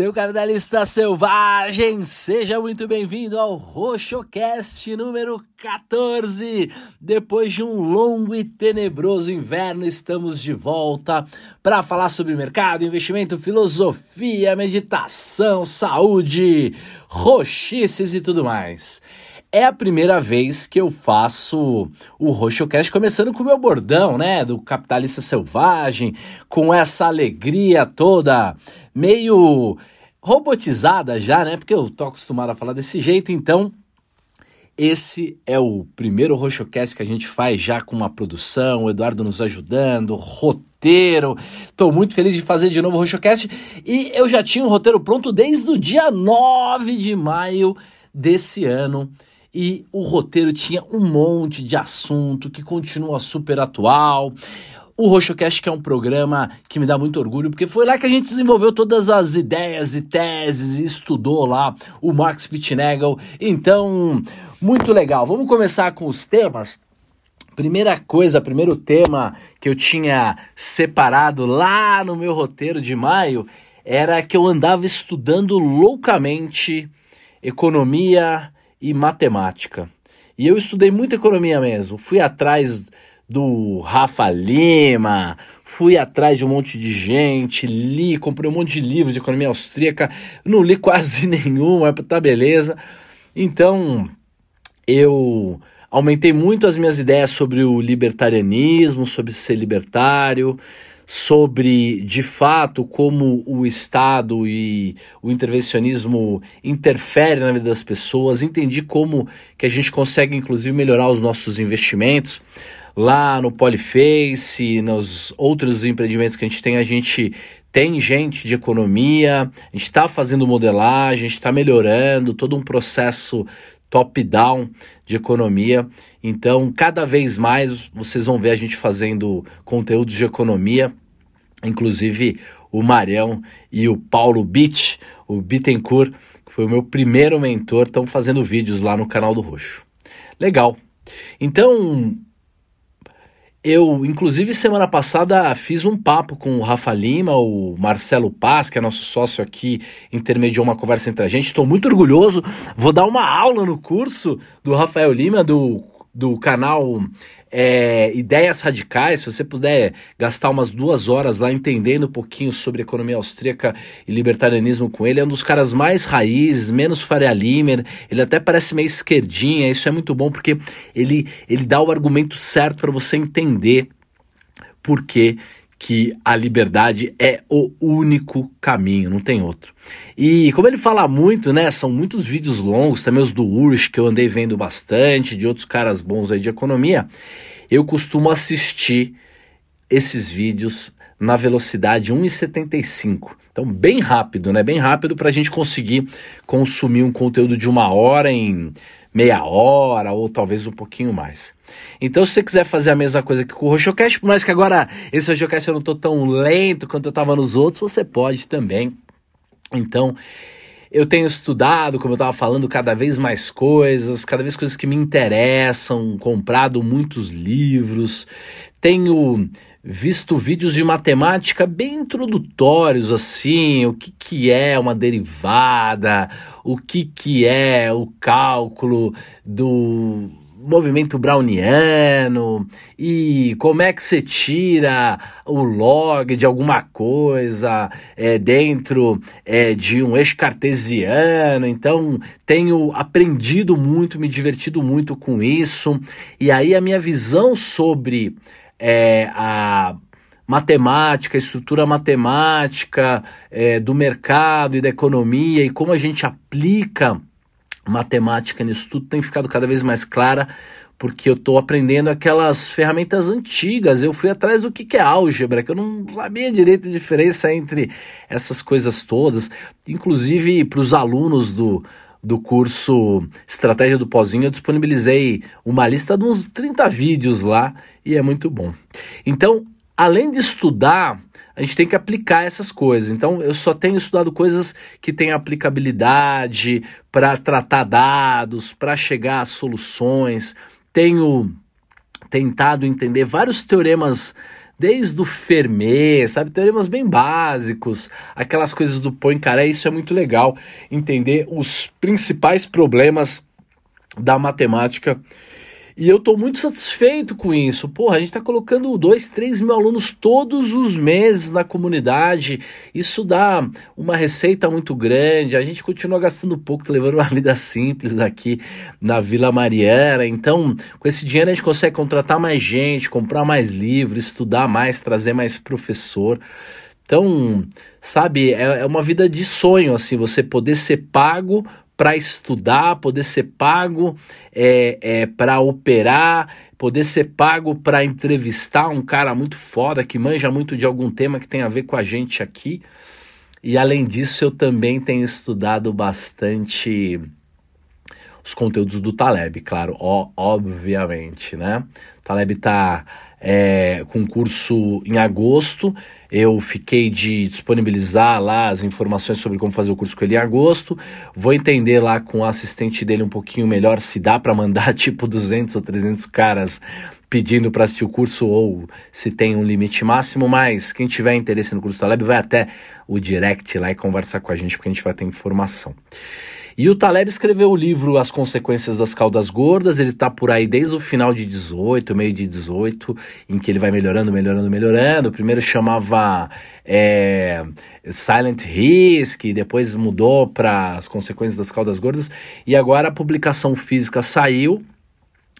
Seu capitalista selvagem, seja muito bem-vindo ao RoxoCast número 14. Depois de um longo e tenebroso inverno, estamos de volta para falar sobre mercado, investimento, filosofia, meditação, saúde, roxices e tudo mais. É a primeira vez que eu faço o RoxoCast começando com o meu bordão, né? Do capitalista selvagem, com essa alegria toda, meio robotizada já, né? Porque eu tô acostumado a falar desse jeito, então. Esse é o primeiro RoxoCast que a gente faz já com uma produção, o Eduardo nos ajudando, roteiro. Tô muito feliz de fazer de novo o RoxoCast e eu já tinha o roteiro pronto desde o dia 9 de maio desse ano e o roteiro tinha um monte de assunto que continua super atual. O RoxoCast que é um programa que me dá muito orgulho, porque foi lá que a gente desenvolveu todas as ideias e teses e estudou lá o Marx Pitnagel. Então, muito legal. Vamos começar com os temas? Primeira coisa, primeiro tema que eu tinha separado lá no meu roteiro de maio era que eu andava estudando loucamente economia e matemática. E eu estudei muito economia mesmo. Fui atrás do Rafa Lima, fui atrás de um monte de gente, li, comprei um monte de livros de economia austríaca, não li quase nenhum, mas tá beleza. Então, eu aumentei muito as minhas ideias sobre o libertarianismo, sobre ser libertário, sobre de fato como o Estado e o intervencionismo interferem na vida das pessoas, entendi como que a gente consegue inclusive melhorar os nossos investimentos. Lá no Polyface, nos outros empreendimentos que a gente tem, a gente tem gente de economia, a gente está fazendo modelagem, a gente está melhorando todo um processo top-down de economia. Então, cada vez mais vocês vão ver a gente fazendo conteúdos de economia, inclusive o Marião e o Paulo Bitt, o Bittencourt, que foi o meu primeiro mentor, estão fazendo vídeos lá no canal do Roxo. Legal. Então, eu, inclusive, semana passada fiz um papo com o Rafa Lima, o Marcelo Paz, que é nosso sócio aqui, intermediou uma conversa entre a gente. Estou muito orgulhoso. Vou dar uma aula no curso do Rafael Lima, do, do canal é, ideias radicais, se você puder gastar umas duas horas lá entendendo um pouquinho sobre economia austríaca e libertarianismo com ele, é um dos caras mais raízes, menos Faria Limer, ele até parece meio esquerdinha, isso é muito bom porque ele, ele dá o argumento certo para você entender por que que a liberdade é o único caminho, não tem outro. E como ele fala muito, né, são muitos vídeos longos, também os do Ursh, que eu andei vendo bastante, de outros caras bons aí de economia, eu costumo assistir esses vídeos na velocidade 1,75. Então, bem rápido, né? Bem rápido para a gente conseguir consumir um conteúdo de uma hora em meia hora ou talvez um pouquinho mais. Então, se você quiser fazer a mesma coisa que com o RoxoCast, por mais que agora esse RoxoCast eu não estou tão lento quanto eu estava nos outros, você pode também. Então, eu tenho estudado, como eu estava falando, cada vez mais coisas, cada vez coisas que me interessam, comprado muitos livros, tenho visto vídeos de matemática bem introdutórios assim, o que, que é uma derivada, o que, que é o cálculo do movimento browniano e como é que você tira o log de alguma coisa é, dentro é, de um eixo cartesiano. Então, tenho aprendido muito, me divertido muito com isso. E aí, a minha visão sobre é, a matemática, estrutura matemática é, do mercado e da economia e como a gente aplica matemática nisso tudo tem ficado cada vez mais clara porque eu estou aprendendo aquelas ferramentas antigas. Eu fui atrás do que, que é álgebra, que eu não sabia direito a diferença entre essas coisas todas. Inclusive, para os alunos do, do curso Estratégia do Pozinho, eu disponibilizei uma lista de uns 30 vídeos lá e é muito bom. Então, além de estudar, a gente tem que aplicar essas coisas. Então, eu só tenho estudado coisas que têm aplicabilidade para tratar dados, para chegar a soluções. Tenho tentado entender vários teoremas desde o Fermat, sabe? Teoremas bem básicos, aquelas coisas do Poincaré, isso é muito legal, entender os principais problemas da matemática e eu estou muito satisfeito com isso. Porra, a gente está colocando 2, 3 mil alunos todos os meses na comunidade. Isso dá uma receita muito grande. A gente continua gastando pouco, levando uma vida simples aqui na Vila Mariana. Então, com esse dinheiro a gente consegue contratar mais gente, comprar mais livros, estudar mais, trazer mais professor. Então, sabe, é, é uma vida de sonho, assim, você poder ser pago para estudar, poder ser pago é, é, para operar, poder ser pago para entrevistar um cara muito foda que manja muito de algum tema que tem a ver com a gente aqui. E além disso, eu também tenho estudado bastante os conteúdos do Taleb, claro, ó, obviamente, né? O Taleb está é, com curso em agosto eu fiquei de disponibilizar lá as informações sobre como fazer o curso com ele em agosto. Vou entender lá com o assistente dele um pouquinho melhor se dá para mandar tipo 200 ou 300 caras pedindo para assistir o curso ou se tem um limite máximo, mas quem tiver interesse no curso da Lab vai até o direct lá e conversar com a gente porque a gente vai ter informação. E o Taleb escreveu o livro As Consequências das Caldas Gordas, ele está por aí desde o final de 18, meio de 18, em que ele vai melhorando, melhorando, melhorando. O primeiro chamava é, Silent Risk, depois mudou para As Consequências das Caldas Gordas, e agora a publicação física saiu.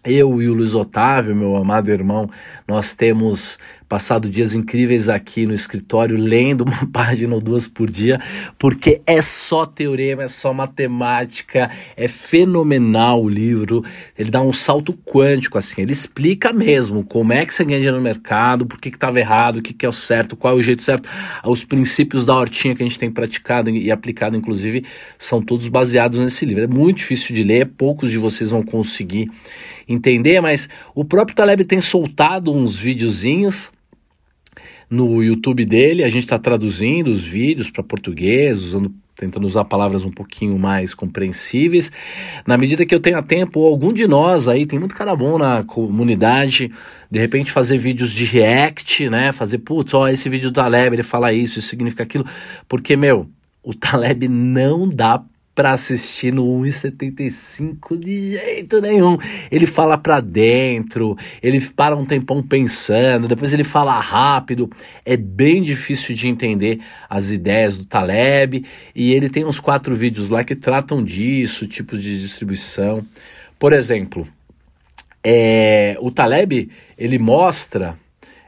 Eu e o Luiz Otávio, meu amado irmão, nós temos passado dias incríveis aqui no escritório lendo uma página ou duas por dia, porque é só teorema, é só matemática, é fenomenal o livro. Ele dá um salto quântico, assim, ele explica mesmo como é que você ganha dinheiro no mercado, por que estava errado, o que, que é o certo, qual é o jeito certo. Os princípios da hortinha que a gente tem praticado e aplicado, inclusive, são todos baseados nesse livro. É muito difícil de ler, poucos de vocês vão conseguir entender, mas o próprio Taleb tem soltado uns videozinhos no YouTube dele. A gente está traduzindo os vídeos para português, usando tentando usar palavras um pouquinho mais compreensíveis. Na medida que eu tenha tempo, algum de nós aí, tem muito cara bom na comunidade, de repente fazer vídeos de react, né? Fazer, putz, ó, esse vídeo do Taleb, ele fala isso, isso significa aquilo. Porque, meu, o Taleb não dá para assistir no 1,75 de jeito nenhum. Ele fala para dentro, ele para um tempão pensando, depois ele fala rápido. É bem difícil de entender as ideias do Taleb e ele tem uns quatro vídeos lá que tratam disso, tipos de distribuição. Por exemplo, é, o Taleb ele mostra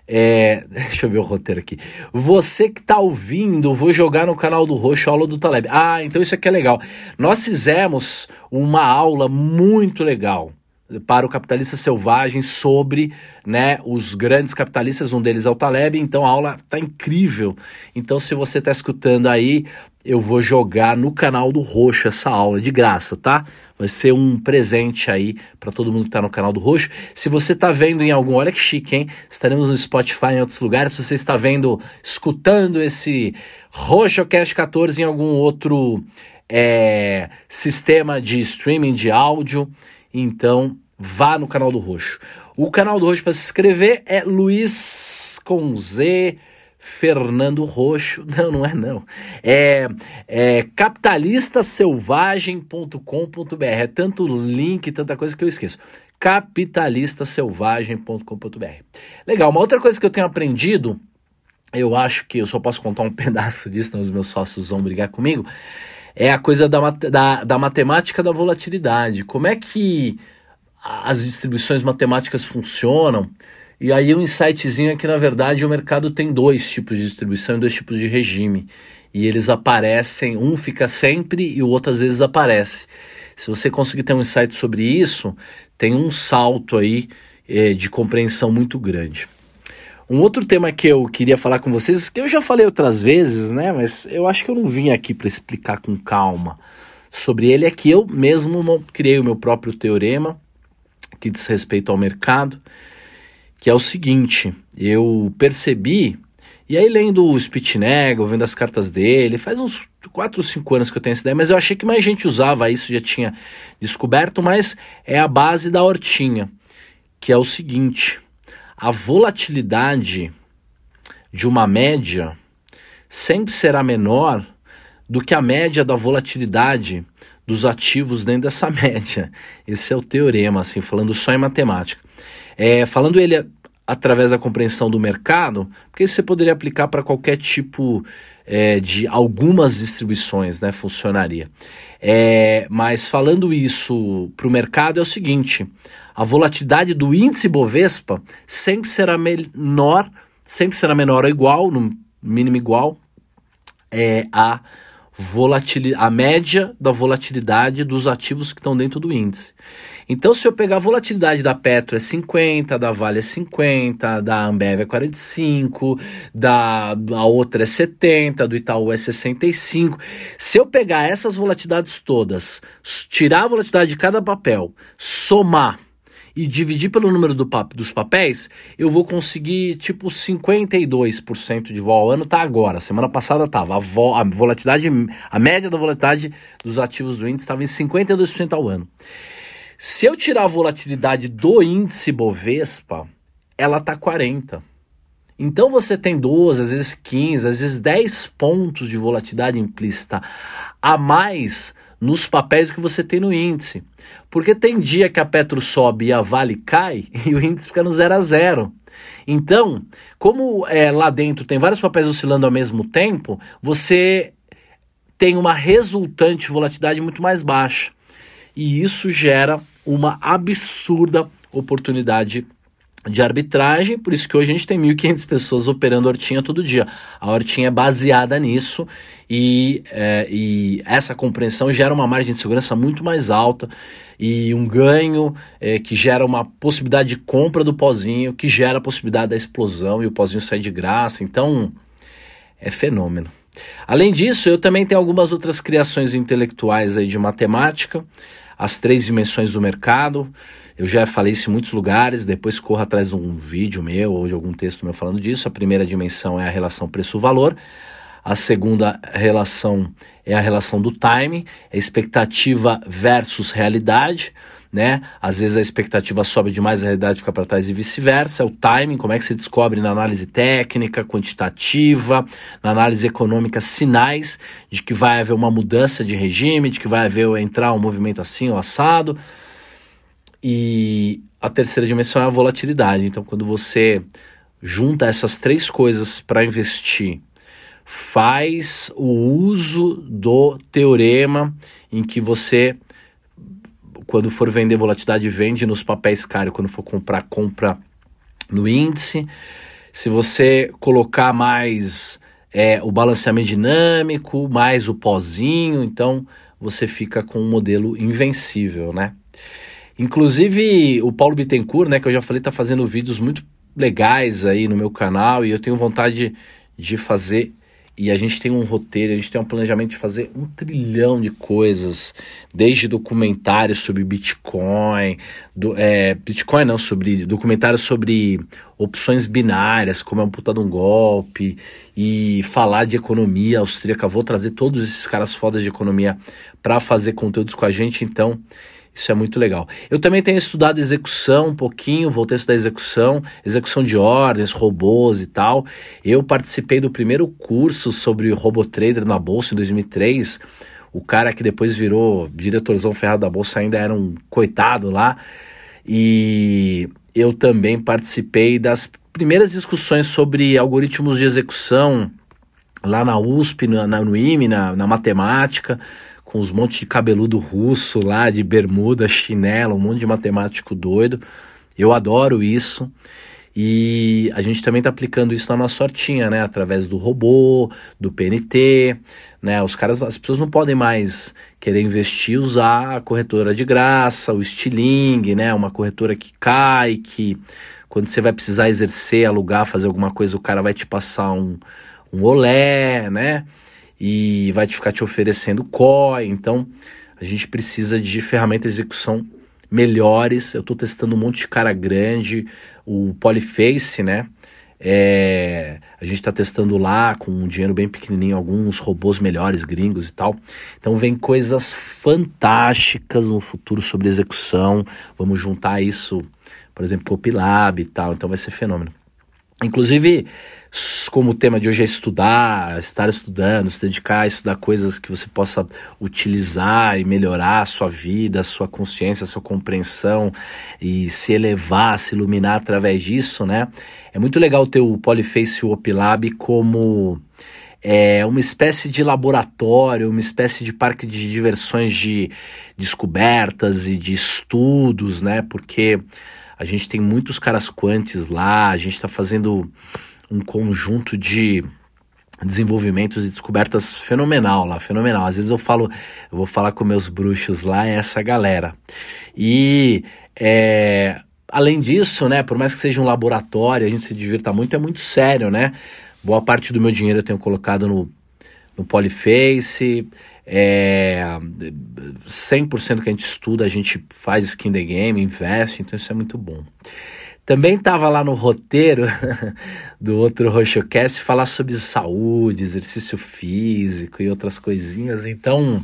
é, deixa eu ver o roteiro aqui. Você que está ouvindo, vou jogar no canal do Roxo aula do Taleb. Ah, então isso aqui é legal. Nós fizemos uma aula muito legal para o capitalista selvagem sobre né, os grandes capitalistas, um deles é o Taleb, então a aula tá incrível. Então, se você está escutando aí, eu vou jogar no canal do Roxo essa aula de graça, tá? Vai ser um presente aí para todo mundo que está no canal do Roxo. Se você está vendo em algum, olha que chique, hein? Estaremos no Spotify em outros lugares. Se você está vendo, escutando esse RoxoCast 14 em algum outro é, sistema de streaming de áudio, então vá no canal do Roxo. O canal do Roxo para se inscrever é Luiz com Z Fernando Roxo. Não, não é não. É, é capitalistaselvagem.com.br. É tanto link, tanta coisa que eu esqueço. capitalistaselvagem.com.br. Legal, uma outra coisa que eu tenho aprendido, eu acho que eu só posso contar um pedaço disso, senão os meus sócios vão brigar comigo, é a coisa da, da, da matemática da volatilidade. Como é que as distribuições matemáticas funcionam? E aí um insightzinho é que na verdade o mercado tem dois tipos de distribuição e dois tipos de regime. E eles aparecem, um fica sempre e o outro às vezes aparece. Se você conseguir ter um insight sobre isso, tem um salto aí é, de compreensão muito grande. Um outro tema que eu queria falar com vocês, que eu já falei outras vezes, né? Mas eu acho que eu não vim aqui para explicar com calma sobre ele, é que eu mesmo criei o meu próprio teorema que diz respeito ao mercado que é o seguinte: eu percebi, e aí lendo o Spitnego, vendo as cartas dele, faz uns 4 ou 5 anos que eu tenho essa ideia, mas eu achei que mais gente usava isso, já tinha descoberto, mas é a base da hortinha, que é o seguinte: a volatilidade de uma média sempre será menor do que a média da volatilidade dos ativos dentro dessa média. Esse é o teorema, assim, falando só em matemática. É, falando ele através da compreensão do mercado, porque você poderia aplicar para qualquer tipo é, de algumas distribuições, né? Funcionaria. É, mas falando isso para o mercado é o seguinte: a volatilidade do índice Bovespa sempre será menor, sempre será menor ou igual, no mínimo igual, é, a volatilidade, a média da volatilidade dos ativos que estão dentro do índice. Então, se eu pegar a volatilidade da Petro é 50, da Vale é 50, da Ambev é 45, da a outra é 70, do Itaú é 65. Se eu pegar essas volatilidades todas, tirar a volatilidade de cada papel, somar e dividir pelo número do pap dos papéis, eu vou conseguir tipo 52% de vol ao ano, tá agora. Semana passada tava a, vo a volatilidade, a média da volatilidade dos ativos do índice estava em 52% ao ano. Se eu tirar a volatilidade do índice Bovespa, ela tá 40. Então você tem 12, às vezes 15, às vezes 10 pontos de volatilidade implícita a mais nos papéis que você tem no índice. Porque tem dia que a Petro sobe e a Vale cai e o índice fica no zero a zero. Então, como é, lá dentro tem vários papéis oscilando ao mesmo tempo, você tem uma resultante volatilidade muito mais baixa. E isso gera uma absurda oportunidade de arbitragem, por isso que hoje a gente tem 1.500 pessoas operando hortinha todo dia. A hortinha é baseada nisso e, é, e essa compreensão gera uma margem de segurança muito mais alta e um ganho é, que gera uma possibilidade de compra do pozinho, que gera a possibilidade da explosão e o pozinho sair de graça. Então, é fenômeno. Além disso, eu também tenho algumas outras criações intelectuais aí de matemática, as três dimensões do mercado. Eu já falei isso em muitos lugares, depois corra atrás de um vídeo meu ou de algum texto meu falando disso. A primeira dimensão é a relação preço-valor. A segunda relação é a relação do time, é expectativa versus realidade, né? Às vezes a expectativa sobe demais, a realidade fica para trás e vice-versa. É o timing, como é que se descobre na análise técnica, quantitativa, na análise econômica, sinais de que vai haver uma mudança de regime, de que vai haver entrar um movimento assim ou assado. E a terceira dimensão é a volatilidade. Então, quando você junta essas três coisas para investir, faz o uso do teorema em que você, quando for vender volatilidade, vende nos papéis caros, quando for comprar, compra no índice. Se você colocar mais é, o balanceamento dinâmico, mais o pozinho, então você fica com um modelo invencível, né? Inclusive, o Paulo Bittencourt, né, que eu já falei, tá fazendo vídeos muito legais aí no meu canal e eu tenho vontade de fazer e a gente tem um roteiro, a gente tem um planejamento de fazer um trilhão de coisas, desde documentários sobre Bitcoin, do, é, Bitcoin não, sobre documentários sobre opções binárias, como é um puta de um golpe, e falar de economia austríaca. Vou trazer todos esses caras fodas de economia para fazer conteúdos com a gente, então isso é muito legal. Eu também tenho estudado execução um pouquinho, voltei a estudar execução, execução de ordens, robôs e tal. Eu participei do primeiro curso sobre RoboTrader na Bolsa em 2003. O cara que depois virou diretorzão ferrado da Bolsa ainda era um coitado lá. E eu também participei das primeiras discussões sobre algoritmos de execução lá na USP, no, na, no IME, na, na matemática com os montes de cabeludo russo lá, de bermuda, chinelo, um monte de matemático doido. Eu adoro isso. E a gente também está aplicando isso na nossa hortinha, né? Através do robô, do PNT, né? Os caras, as pessoas não podem mais querer investir usar a corretora de graça, o Stiling, né? Uma corretora que cai, que quando você vai precisar exercer, alugar, fazer alguma coisa, o cara vai te passar um, um olé, né? E vai te ficar te oferecendo COI. Então, a gente precisa de ferramentas de execução melhores. Eu estou testando um monte de cara grande, o Polyface, né? É, a gente está testando lá com um dinheiro bem pequenininho alguns robôs melhores, gringos e tal. Então vem coisas fantásticas no futuro sobre execução. Vamos juntar isso, por exemplo, com o Pilab e tal. Então vai ser fenômeno. Inclusive, como o tema de hoje é estudar, estar estudando, se dedicar a estudar coisas que você possa utilizar e melhorar a sua vida, a sua consciência, a sua compreensão e se elevar, se iluminar através disso, né? É muito legal ter o Polyface Opilab como é, uma espécie de laboratório, uma espécie de parque de diversões de descobertas e de estudos, né? Porque a gente tem muitos caras quantes lá, a gente está fazendo um conjunto de desenvolvimentos e descobertas fenomenal lá, fenomenal. Às vezes eu falo, eu vou falar com meus bruxos lá, é essa galera. E é, além disso, né, por mais que seja um laboratório, a gente se divirta muito, é muito sério, né? Boa parte do meu dinheiro eu tenho colocado no, no Polyface, é, 100% que a gente estuda, a gente faz skin the game, investe, então isso é muito bom. Também estava lá no roteiro do outro RoxoCast falar sobre saúde, exercício físico e outras coisinhas. Então,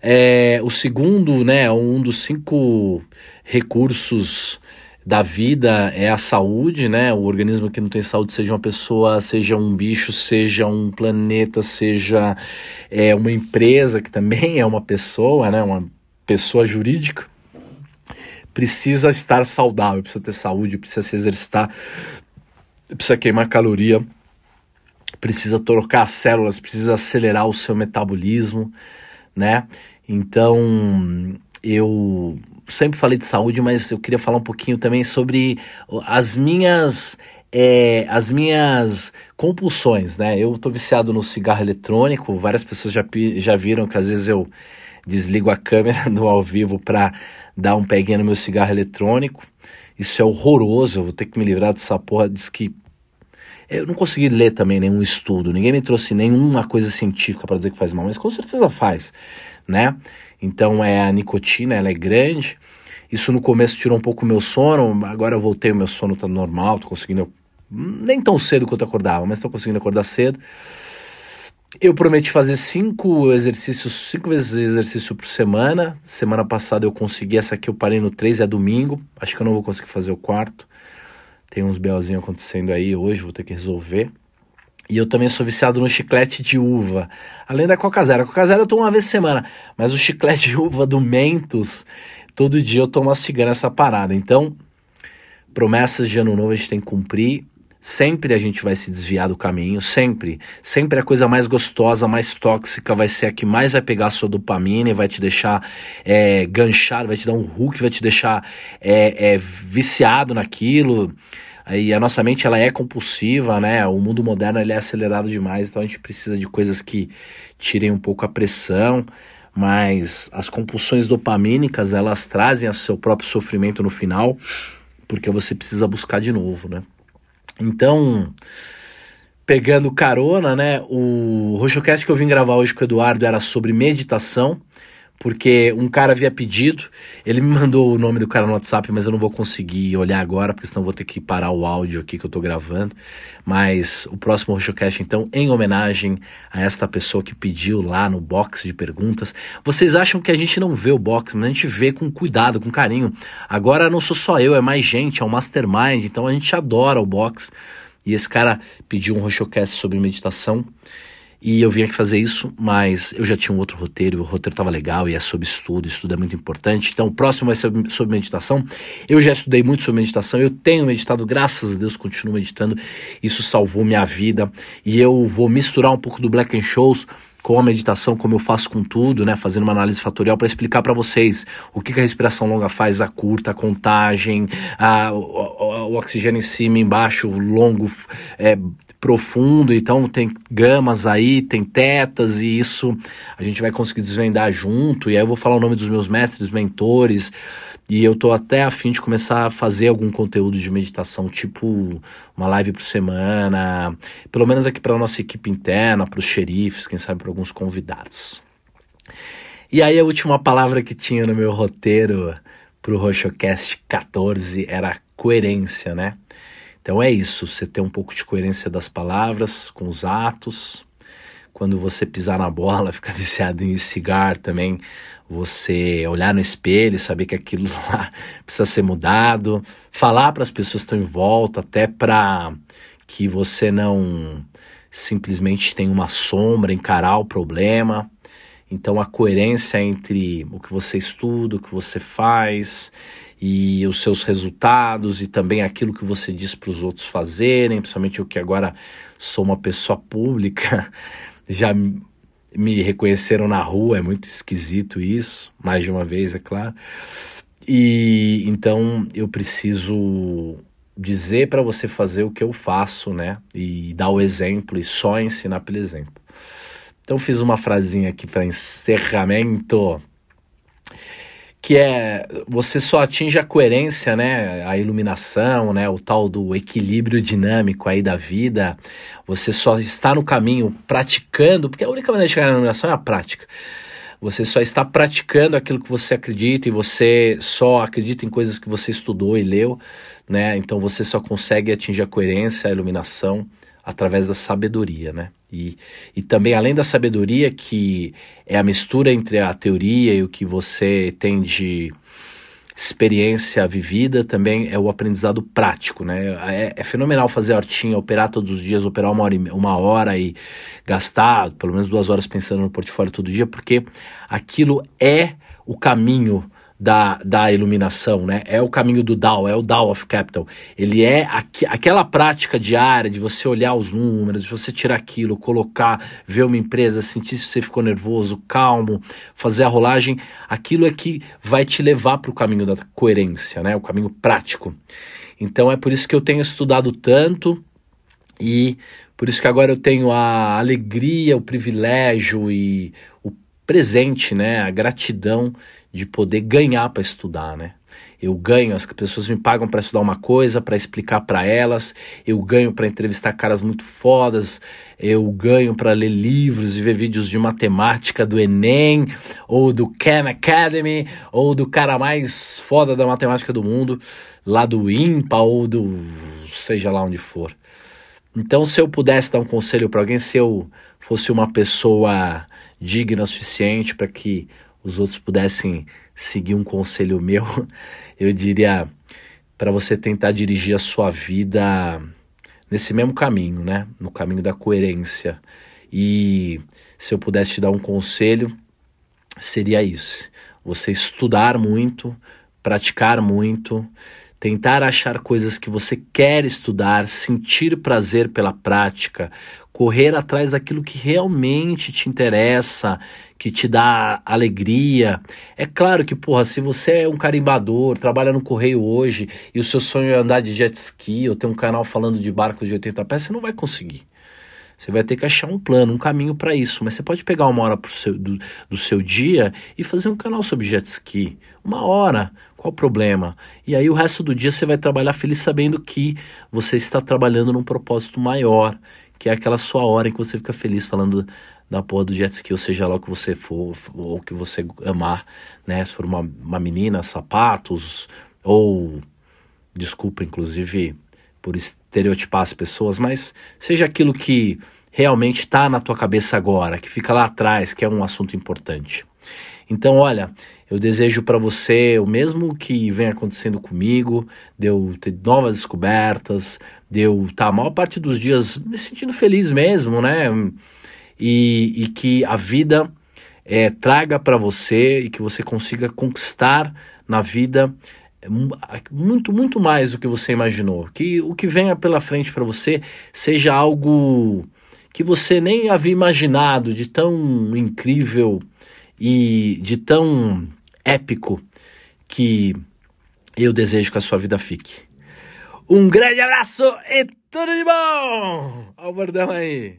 é, o segundo, né, um dos cinco recursos da vida é a saúde, né? O organismo que não tem saúde, seja uma pessoa, seja um bicho, seja um planeta, seja é, uma empresa que também é uma pessoa, né? Uma pessoa jurídica precisa estar saudável, precisa ter saúde, precisa se exercitar, precisa queimar caloria, precisa trocar células, precisa acelerar o seu metabolismo, né? Então, eu sempre falei de saúde, mas eu queria falar um pouquinho também sobre as minhas é, as minhas compulsões, né? Eu tô viciado no cigarro eletrônico, várias pessoas já, já viram que às vezes eu desligo a câmera do ao vivo para dar um peguinho no meu cigarro eletrônico. Isso é horroroso, eu vou ter que me livrar dessa porra. Diz que. Eu não consegui ler também nenhum estudo, ninguém me trouxe nenhuma coisa científica para dizer que faz mal, mas com certeza faz, né? Então é a nicotina, ela é grande. Isso no começo tirou um pouco o meu sono, agora eu voltei, o meu sono tá normal, tô conseguindo. Nem tão cedo quanto acordava, mas tô conseguindo acordar cedo. Eu prometi fazer cinco exercícios, cinco vezes exercício por semana. Semana passada eu consegui, essa aqui eu parei no 3, é domingo. Acho que eu não vou conseguir fazer o quarto. Tem uns belzinhos acontecendo aí hoje, vou ter que resolver. E eu também sou viciado no chiclete de uva. Além da Coca Zero. A Coca Zero eu tomo uma vez por semana. Mas o chiclete de uva do Mentos, todo dia eu tô mastigando essa parada. Então, promessas de ano novo a gente tem que cumprir. Sempre a gente vai se desviar do caminho, sempre. Sempre a coisa mais gostosa, mais tóxica vai ser a que mais vai pegar a sua dopamina e vai te deixar é, ganchado, vai te dar um hook, vai te deixar é, é, viciado naquilo. E a nossa mente ela é compulsiva, né? O mundo moderno ele é acelerado demais, então a gente precisa de coisas que tirem um pouco a pressão mas as compulsões dopamínicas elas trazem o seu próprio sofrimento no final, porque você precisa buscar de novo, né? Então, pegando carona, né? O Roxocast que eu vim gravar hoje com o Eduardo era sobre meditação porque um cara havia pedido, ele me mandou o nome do cara no WhatsApp, mas eu não vou conseguir olhar agora, porque senão vou ter que parar o áudio aqui que eu tô gravando. Mas o próximo RochoCast, então, em homenagem a esta pessoa que pediu lá no box de perguntas. Vocês acham que a gente não vê o box, mas a gente vê com cuidado, com carinho. Agora não sou só eu, é mais gente, é um mastermind, então a gente adora o box. E esse cara pediu um RochoCast sobre meditação. E eu vim aqui fazer isso, mas eu já tinha um outro roteiro, o roteiro estava legal e é sobre estudo, estudo é muito importante. Então o próximo vai ser sobre meditação. Eu já estudei muito sobre meditação, eu tenho meditado, graças a Deus, continuo meditando. Isso salvou minha vida. E eu vou misturar um pouco do Black and Shows com a meditação, como eu faço com tudo, né, fazendo uma análise fatorial para explicar para vocês o que, que, a respiração longa faz, a curta, a contagem, a, o, o, o oxigênio em cima, embaixo, longo, é, profundo, então tem gamas aí, tem tetas, e isso a gente vai conseguir desvendar junto. E aí eu vou falar o nome dos meus mestres, mentores, e eu tô até a fim de começar a fazer algum conteúdo de meditação, tipo uma live por semana, pelo menos aqui para nossa equipe interna, para os xerifes, quem sabe para alguns convidados. E aí a última palavra que tinha no meu roteiro pro RoxoCast 14 era coerência, né? Então é isso, você ter um pouco de coerência das palavras com os atos. Quando você pisar na bola, ficar viciado em cigarro também, você olhar no espelho, saber que aquilo lá precisa ser mudado, falar para as pessoas que estão em volta, até para que você não simplesmente tem uma sombra, encarar o problema. Então a coerência entre o que você estuda, o que você faz e os seus resultados e também aquilo que você diz para os outros fazerem, principalmente eu que agora sou uma pessoa pública, já me reconheceram na rua, é muito esquisito isso, mais de uma vez, é claro. E então eu preciso dizer para você fazer o que eu faço, né? E dar o exemplo e só ensinar pelo exemplo. Então fiz uma frasinha aqui para encerramento que é você só atinge a coerência, né, a iluminação, né, o tal do equilíbrio dinâmico aí da vida. Você só está no caminho praticando, porque a única maneira de chegar na iluminação é a prática. Você só está praticando aquilo que você acredita e você só acredita em coisas que você estudou e leu, né? Então você só consegue atingir a coerência, a iluminação através da sabedoria, né? E, e também, além da sabedoria, que é a mistura entre a teoria e o que você tem de experiência vivida, também é o aprendizado prático, né? É, é fenomenal fazer hortinha, operar todos os dias, operar uma hora, uma hora e gastar pelo menos duas horas pensando no portfólio todo dia, porque aquilo é o caminho da, da iluminação, né? É o caminho do DAO, é o DAO of Capital. Ele é aqu aquela prática diária de você olhar os números, de você tirar aquilo, colocar, ver uma empresa, sentir se você ficou nervoso, calmo, fazer a rolagem. Aquilo é que vai te levar para o caminho da coerência, né? O caminho prático. Então é por isso que eu tenho estudado tanto e por isso que agora eu tenho a alegria, o privilégio e o presente, né? A gratidão de poder ganhar para estudar, né? Eu ganho, as pessoas me pagam para estudar uma coisa, para explicar para elas, eu ganho para entrevistar caras muito fodas, eu ganho para ler livros e ver vídeos de matemática do Enem, ou do Khan Academy, ou do cara mais foda da matemática do mundo, lá do IMPA, ou do seja lá onde for. Então, se eu pudesse dar um conselho para alguém, se eu fosse uma pessoa digna o suficiente para que os outros pudessem seguir um conselho meu, eu diria para você tentar dirigir a sua vida nesse mesmo caminho, né? No caminho da coerência. E se eu pudesse te dar um conselho, seria isso: você estudar muito, praticar muito, tentar achar coisas que você quer estudar, sentir prazer pela prática, correr atrás daquilo que realmente te interessa, que te dá alegria. É claro que, porra, se você é um carimbador, trabalha no correio hoje e o seu sonho é andar de jet ski ou ter um canal falando de barcos de 80 pés, você não vai conseguir. Você vai ter que achar um plano, um caminho para isso. Mas você pode pegar uma hora seu, do, do seu dia e fazer um canal sobre jet ski. Uma hora. Qual o problema? E aí o resto do dia você vai trabalhar feliz sabendo que você está trabalhando num propósito maior, que é aquela sua hora em que você fica feliz falando da porra do jet ski, ou seja lá o que você for, ou que você amar, né? Se for uma, uma menina, sapatos, ou desculpa, inclusive, por estereotipar as pessoas, mas seja aquilo que realmente está na tua cabeça agora, que fica lá atrás, que é um assunto importante. Então, olha, eu desejo para você o mesmo que vem acontecendo comigo, de eu ter novas descobertas, de eu estar tá, a maior parte dos dias me sentindo feliz mesmo, né? E, e que a vida é, traga para você e que você consiga conquistar na vida muito, muito mais do que você imaginou. Que o que venha pela frente para você seja algo que você nem havia imaginado, de tão incrível e de tão épico que eu desejo que a sua vida fique. Um grande abraço e tudo de bom! Olha o bordão aí.